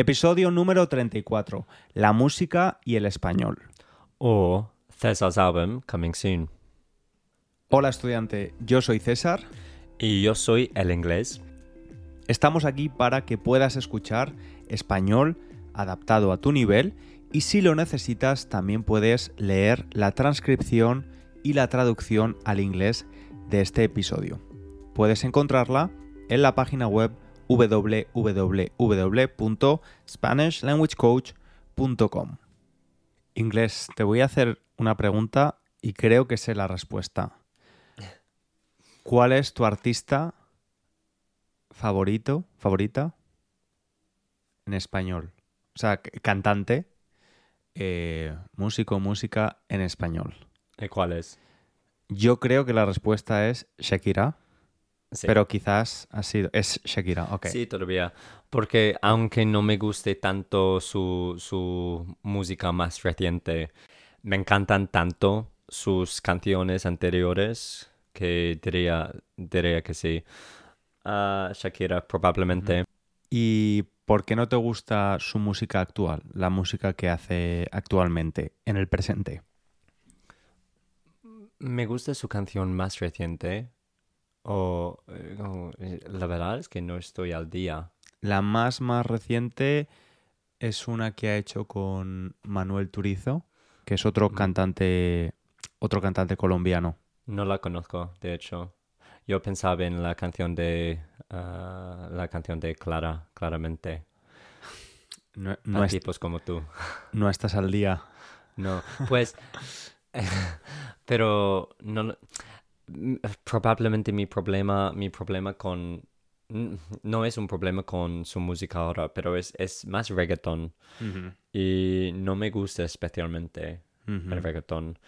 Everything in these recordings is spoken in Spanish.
Episodio número 34. La música y el español. Or Cesar's album coming soon. Hola estudiante, yo soy César. Y yo soy el inglés. Estamos aquí para que puedas escuchar español adaptado a tu nivel y si lo necesitas también puedes leer la transcripción y la traducción al inglés de este episodio. Puedes encontrarla en la página web www.spanishlanguagecoach.com. Inglés, te voy a hacer una pregunta y creo que sé la respuesta. ¿Cuál es tu artista favorito, favorita en español? O sea, cantante, eh, músico, música en español. ¿Y cuál es? Yo creo que la respuesta es Shakira, Sí. pero quizás ha sido... Es Shakira, ok. Sí, todavía. Porque aunque no me guste tanto su, su música más reciente, me encantan tanto sus canciones anteriores que diría, diría que sí. Ah, Shakira, probablemente. ¿Y por qué no te gusta su música actual? La música que hace actualmente, en el presente. Me gusta su canción más reciente. O eh, eh, la verdad es que no estoy al día. La más más reciente es una que ha hecho con Manuel Turizo, que es otro Mm. cantante, otro cantante colombiano. No la conozco, de hecho. Yo pensaba en la canción de ah, la canción de Clara, claramente. No, tipos como tú. no estás al día. No, pues, pero no, probablemente mi problema, mi problema con, no es un problema con su música ahora, pero es, es más reggaeton y no me gusta especialmente Ujú. el reggaeton.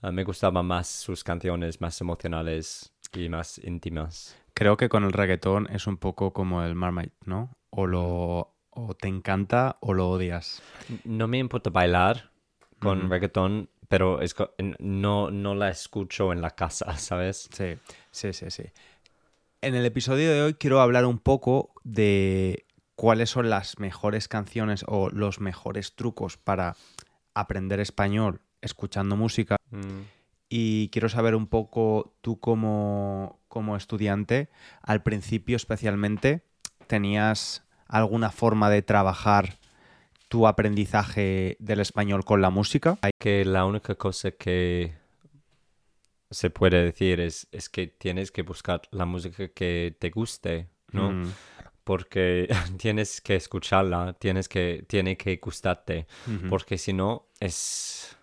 Ah, me gustaban más sus canciones más emocionales y más íntimas. Creo que con el reggaetón es un poco como el Marmite, ¿no? O lo o te encanta o lo odias. No me importa bailar con Ujú. reggaeton, pero es no, no la escucho en la casa, ¿sabes? Sí, sí, sí, sí. En el episodio de hoy quiero hablar un poco de cuáles son las mejores canciones o los mejores trucos para aprender español escuchando música. Mm. Y quiero saber un poco tú como, como estudiante, al principio especialmente, ¿tenías alguna forma de trabajar tu aprendizaje del español con la música? que la única cosa que se puede decir es, es que tienes que buscar la música que te guste, ¿no? Mm, Porque tienes que escucharla, tienes que, tiene que gustarte, porque si no es,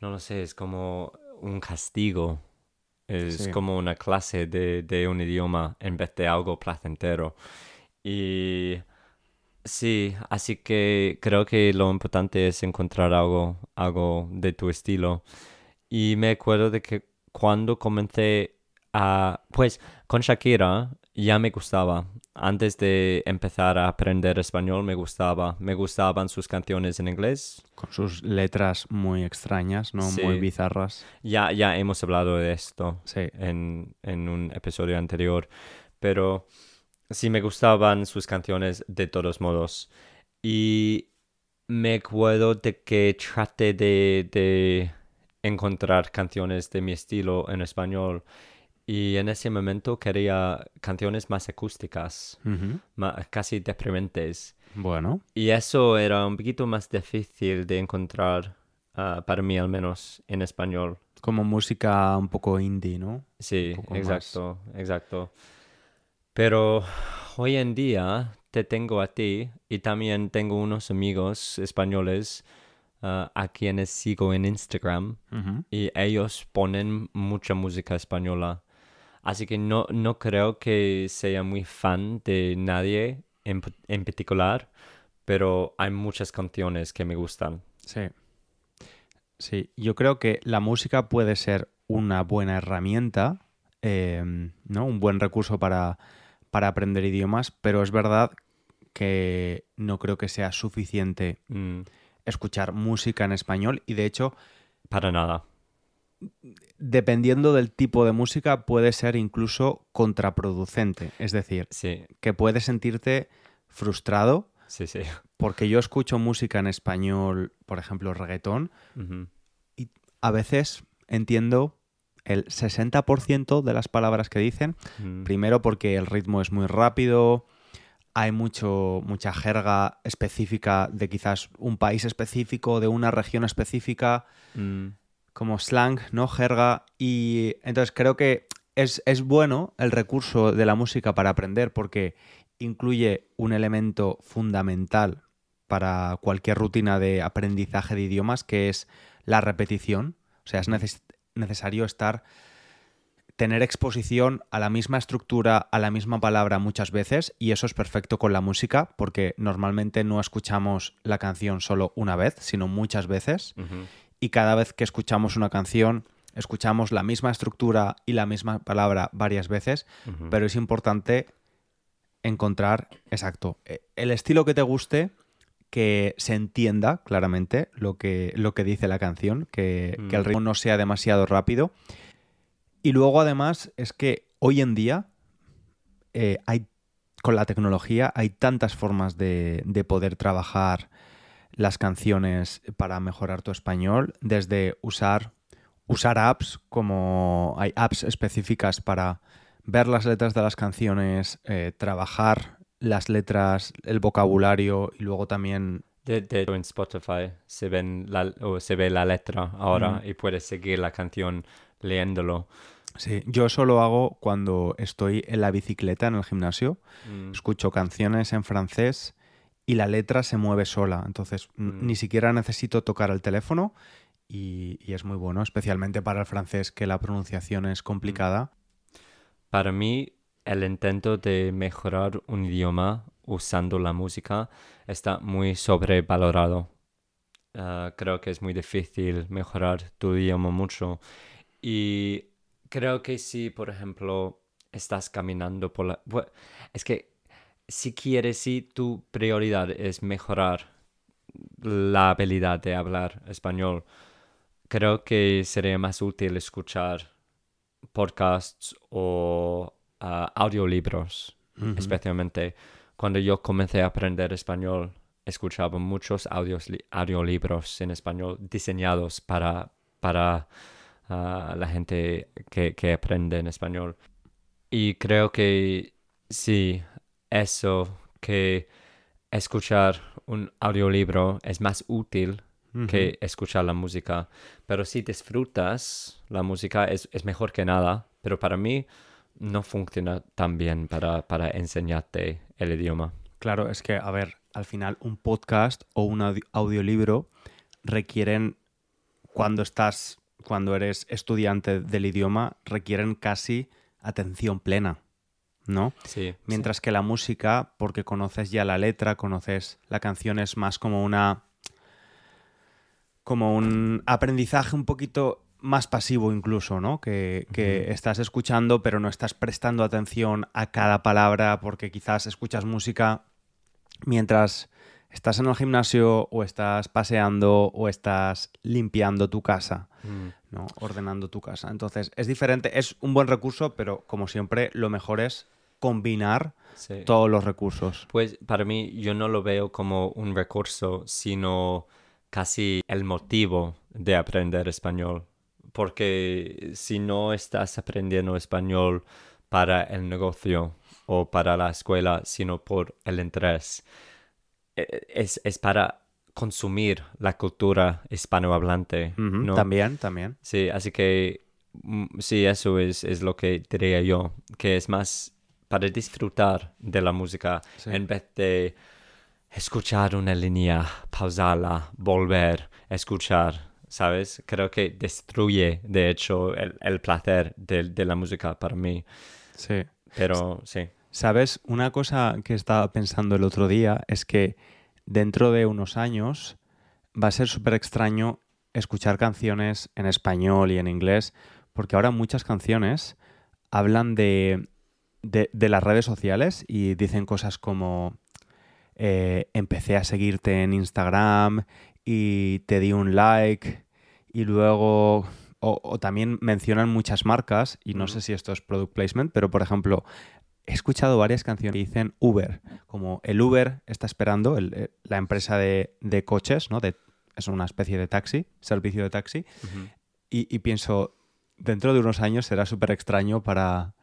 no lo sé, es como un castigo, es Sí. como una clase de, de un idioma en vez de algo placentero. Y sí, así que creo que lo importante es encontrar algo, algo de tu estilo. Y me acuerdo de que cuando comencé a, pues con Shakira ya me gustaba. Antes de empezar a aprender español me gustaba. Me gustaban sus canciones en inglés. Con sus letras muy extrañas, ¿no? Muy bizarras. Ya, ya hemos hablado de esto. Sí. en, en un episodio anterior, pero sí me gustaban sus canciones de todos modos. Y me acuerdo de que traté de, de encontrar canciones de mi estilo en español y en ese momento quería canciones más acústicas, Ujú. ma- casi deprimentes. Bueno, Y eso era un poquito más difícil de encontrar, ah, para mí al menos, en español. como música un poco indie, ¿no? Sí, poco más. exacto, exacto. Pero hoy en día te tengo a ti y también tengo unos amigos españoles ah, a quienes sigo en Instagram y ellos ponen mucha música española. Así que no, no creo que sea muy fan de nadie en, en particular, pero hay muchas canciones que me gustan. Sí. Sí, yo creo que la música puede ser una buena herramienta, eh, ¿no? Un buen recurso para, para aprender idiomas, pero es verdad que no creo que sea suficiente Mm, escuchar música en español y de hecho, para nada. dependiendo del tipo de música, puede ser incluso contraproducente. Es decir, Sí, que puedes sentirte frustrado sí, sí. Porque yo escucho música en español, por ejemplo, reggaetón, y a veces entiendo el 60% de las palabras que dicen. Mm, Primero porque el ritmo es muy rápido, hay mucho, mucha jerga específica de quizás un país específico, de una región específica, mm, como slang, ¿no? Jerga. Y entonces creo que es, es bueno el recurso de la música para aprender porque incluye un elemento fundamental para cualquier rutina de aprendizaje de idiomas, que es la repetición. O sea, es neces- necesario estar tener exposición a la misma estructura, a la misma palabra muchas veces, y eso es perfecto con la música, porque normalmente no escuchamos la canción solo una vez, sino muchas veces, y cada vez que escuchamos una canción, escuchamos la misma estructura y la misma palabra varias veces, pero es importante encontrar, exacto, eh, el estilo que te guste, que se entienda claramente lo que, lo que dice la canción, que, que el Mm. ritmo no sea demasiado rápido. Y luego además es que hoy en día eh, hay, con la tecnología hay tantas formas de, de poder trabajar las canciones para mejorar tu español, desde usar, usar apps como hay apps específicas para ver las letras de las canciones, eh, trabajar las letras, el vocabulario y luego también... De, en Spotify se, ven la, o se ve la letra ahora Mm. y puedes seguir la canción leyéndolo. Sí, yo eso lo hago cuando estoy en la bicicleta en el gimnasio, Mm, escucho canciones en francés y la letra se mueve sola, entonces Mm. ni siquiera necesito tocar el teléfono y, y es muy bueno, especialmente para el francés que la pronunciación es complicada. Para mí, el intento de mejorar un idioma usando la música está muy sobrevalorado. Ah, creo que es muy difícil mejorar tu idioma mucho. Y creo que si, por ejemplo, estás caminando por la... Es que si quieres, si tu prioridad es mejorar la habilidad de hablar español, creo que sería más útil escuchar podcasts o audiolibros, especialmente cuando yo comencé a aprender español, escuchaba muchos audios, li- audiolibros en español diseñados para, para ah, la gente que, que aprende en español. Y creo que sí, eso, que escuchar un audiolibro es más útil que escuchar la música. Pero si disfrutas la música es, es mejor que nada. Pero para mí no funciona tan bien para, para enseñarte el idioma. Claro, es que, a ver, al final un podcast o un audi- audiolibro requieren, cuando estás, cuando eres estudiante del idioma, requieren casi atención plena, ¿no? Sí. Mientras que la música, porque conoces ya la letra, conoces la canción, es más como una. como un aprendizaje un poquito más pasivo incluso, ¿no? Que, estás escuchando, pero no estás prestando atención a cada palabra, porque quizás escuchas música mientras estás en el gimnasio, o estás paseando, o estás limpiando tu casa. Mm, ¿no? Ordenando tu casa. Entonces, es diferente, es un buen recurso, pero como siempre, lo mejor es combinar sí. todos los recursos. Pues para mí yo no lo veo como un recurso, sino casi el motivo de aprender español. Porque si no estás aprendiendo español para el negocio o para la escuela, sino por el interés, e- es, es para consumir la cultura hispanohablante. También, también. Sí, así que mm, sí, eso es, es lo que diría yo, que es más para disfrutar de la música Sí. en vez de escuchar una línea, pausarla, volver, escuchar, ¿sabes? Creo que destruye, de hecho, el, el placer de, de la música para mí, Sí. pero sí. ¿Sabes? Una cosa que estaba pensando el otro día es que dentro de unos años va a ser súper extraño escuchar canciones en español y en inglés, porque ahora muchas canciones hablan de, de, de las redes sociales y dicen cosas como eh, empecé a seguirte en Instagram y te di un like y luego... O, o también mencionan muchas marcas, y no sé si esto es product placement, pero por ejemplo, he escuchado varias canciones que dicen Uber, como el Uber está esperando, el- eh, la empresa de, de coches, ¿no? De, es una especie de taxi, servicio de taxi, y, y pienso, dentro de unos años será súper extraño para,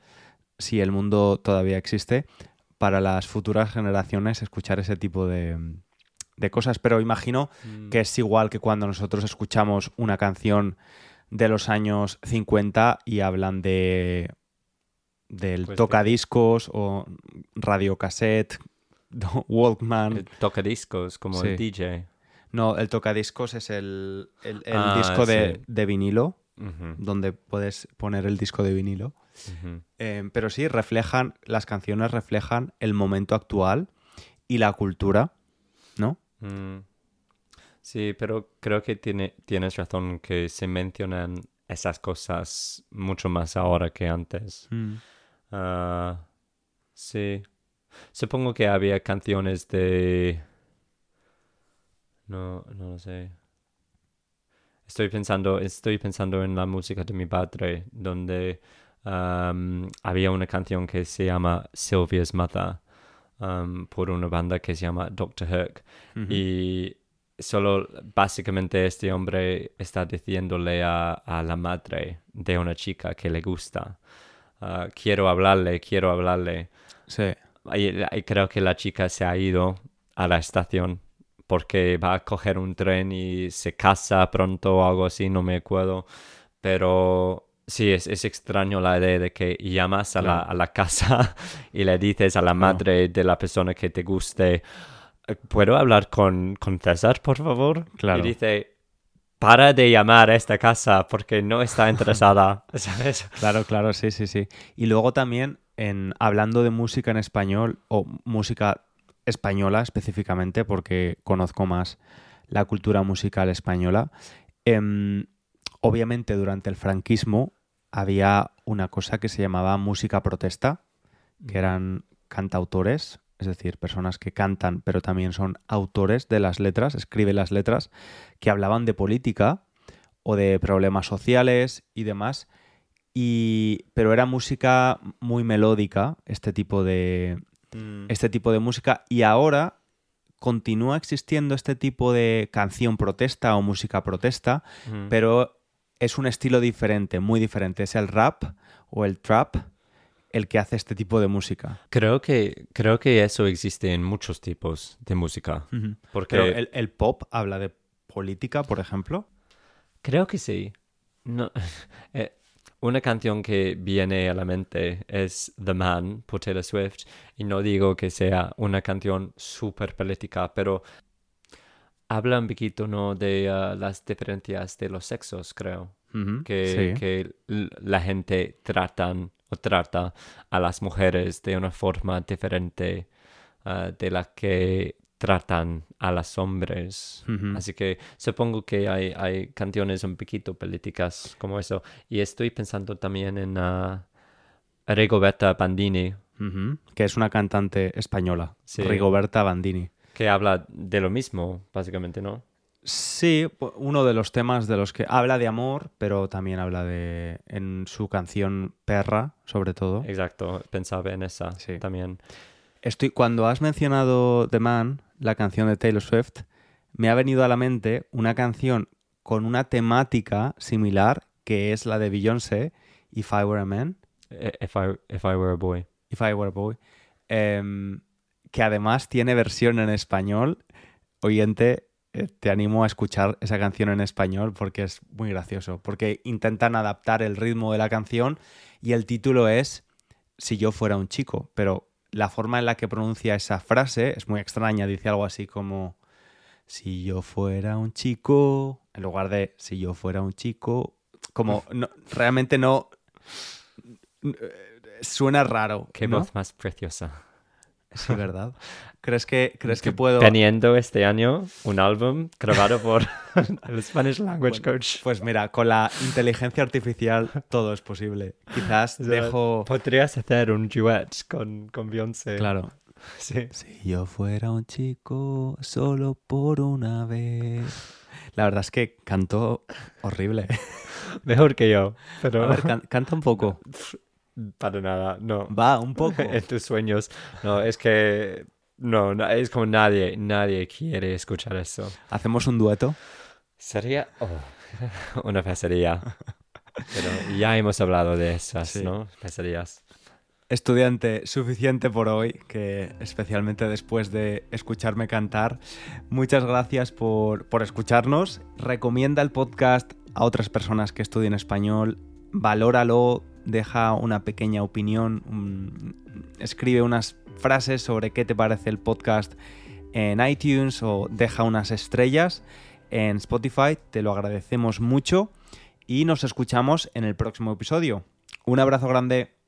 si el mundo todavía existe, para las futuras generaciones escuchar ese tipo de, de cosas. Pero imagino Mm. que es igual que cuando nosotros escuchamos una canción de los años 50 y hablan de del Pues tocadiscos o radiocassette, Walkman. El tocadiscos, como Sí. el DJ. No, el tocadiscos es el, el- el Ah, disco de, sí. de vinilo, donde puedes poner el disco de vinilo. Eh, pero sí, reflejan, las canciones reflejan el momento actual y la cultura, ¿no? Mm. Sí, pero creo que tiene, tienes razón que se mencionan esas cosas mucho más ahora que antes. Ah, sí. Supongo que había canciones de... No, no lo sé. Estoy pensando, estoy pensando en la música de mi padre, donde había una canción que se llama Sylvia's Mother, am, por una banda que se llama Dr. Herc. Y solo básicamente este hombre está diciéndole a, a la madre de una chica que le gusta, ah, quiero hablarle, quiero hablarle. Sí. Y, y creo que la chica se ha ido a la estación porque va a coger un tren y se casa pronto o algo así, no me acuerdo. Pero sí, es, es extraño la idea de que llamas a, la, a la casa y le dices a la madre de la persona que te guste, ¿puedo hablar con, con César, por favor? Claro. Y dice, para de llamar a esta casa porque no está interesada, ¿sabes? Claro, claro, sí, sí, sí. Y luego también, en, hablando de música en español, o música española específicamente, porque conozco más la cultura musical española, em, obviamente durante el franquismo había una cosa que se llamaba música protesta, que eran cantautores, es decir, personas que cantan, pero también son autores de las letras, escriben las letras, que hablaban de política o de problemas sociales y demás. Y, pero era música muy melódica, este tipo de, este tipo de música. Y ahora continúa existiendo este tipo de canción protesta o música protesta, pero es un estilo diferente, muy diferente. Es el rap o el trap el que hace este tipo de música. Creo que, creo que eso existe en muchos tipos de música. Porque Pero el, el pop habla de política, por ejemplo. creo que sí. No, eh, una canción que viene a la mente es The Man por Taylor Swift. Y no digo que sea una canción súper política, pero habla un poquito ¿no? de ah, las diferencias de los sexos, creo. Que, sí. que la gente tratan o trata a las mujeres de una forma diferente ah, de la que tratan a los hombres. Así que supongo que hay, hay canciones un poquito políticas como eso. Y estoy pensando también en ah, Rigoberta Bandini, Que es una cantante española, Sí. Rigoberta Bandini. Que habla de lo mismo, básicamente, ¿no? Sí, uno de los temas de los que habla de amor, pero también habla de en su canción Perra, sobre todo. Exacto, pensaba en esa Sí. también. Estoy cuando has mencionado The Man, la canción de Taylor Swift, me ha venido a la mente una canción con una temática similar que es la de Beyoncé, If I Were a Man, Eh, If I, if I Were a Boy. If I Were a Boy, em, que además tiene versión en español. Oyente, eh, te animo a escuchar esa canción en español porque es muy gracioso, porque intentan adaptar el ritmo de la canción y el título es Si yo fuera un chico, pero la forma en la que pronuncia esa frase es muy extraña, dice algo así como Si yo fuera un chico, en lugar de Si yo fuera un chico, como no- realmente no... Suena raro. Qué ¿no? voz más preciosa. Sí, ¿verdad? ¿Crees que, ¿crees que puedo...? Teniendo este año un álbum grabado por el Spanish Language Coach. Pues mira, con la inteligencia artificial todo es posible. Quizás O sea, dejo... Podrías hacer un duet con, con Beyoncé. Claro. Sí. Si yo fuera un chico solo por una vez... La verdad es que canto horrible. Mejor que yo. Pero A ver, can- canta un poco. Para nada, no. Va, un poco. en tus sueños. No, es que no, no, es como nadie, nadie quiere escuchar eso. ¿Hacemos un dueto? Sería oh, una pesadilla. Pero ya hemos hablado de esas, Sí. ¿no? Pesadillas. Estudiante, suficiente por hoy, que especialmente después de escucharme cantar. Muchas gracias por, por escucharnos. Recomienda el podcast a otras personas que estudien español. Valóralo, deja una pequeña opinión, escribe unas frases sobre qué te parece el podcast en iTunes o deja unas estrellas en Spotify. Te lo agradecemos mucho y nos escuchamos en el próximo episodio. Un abrazo grande.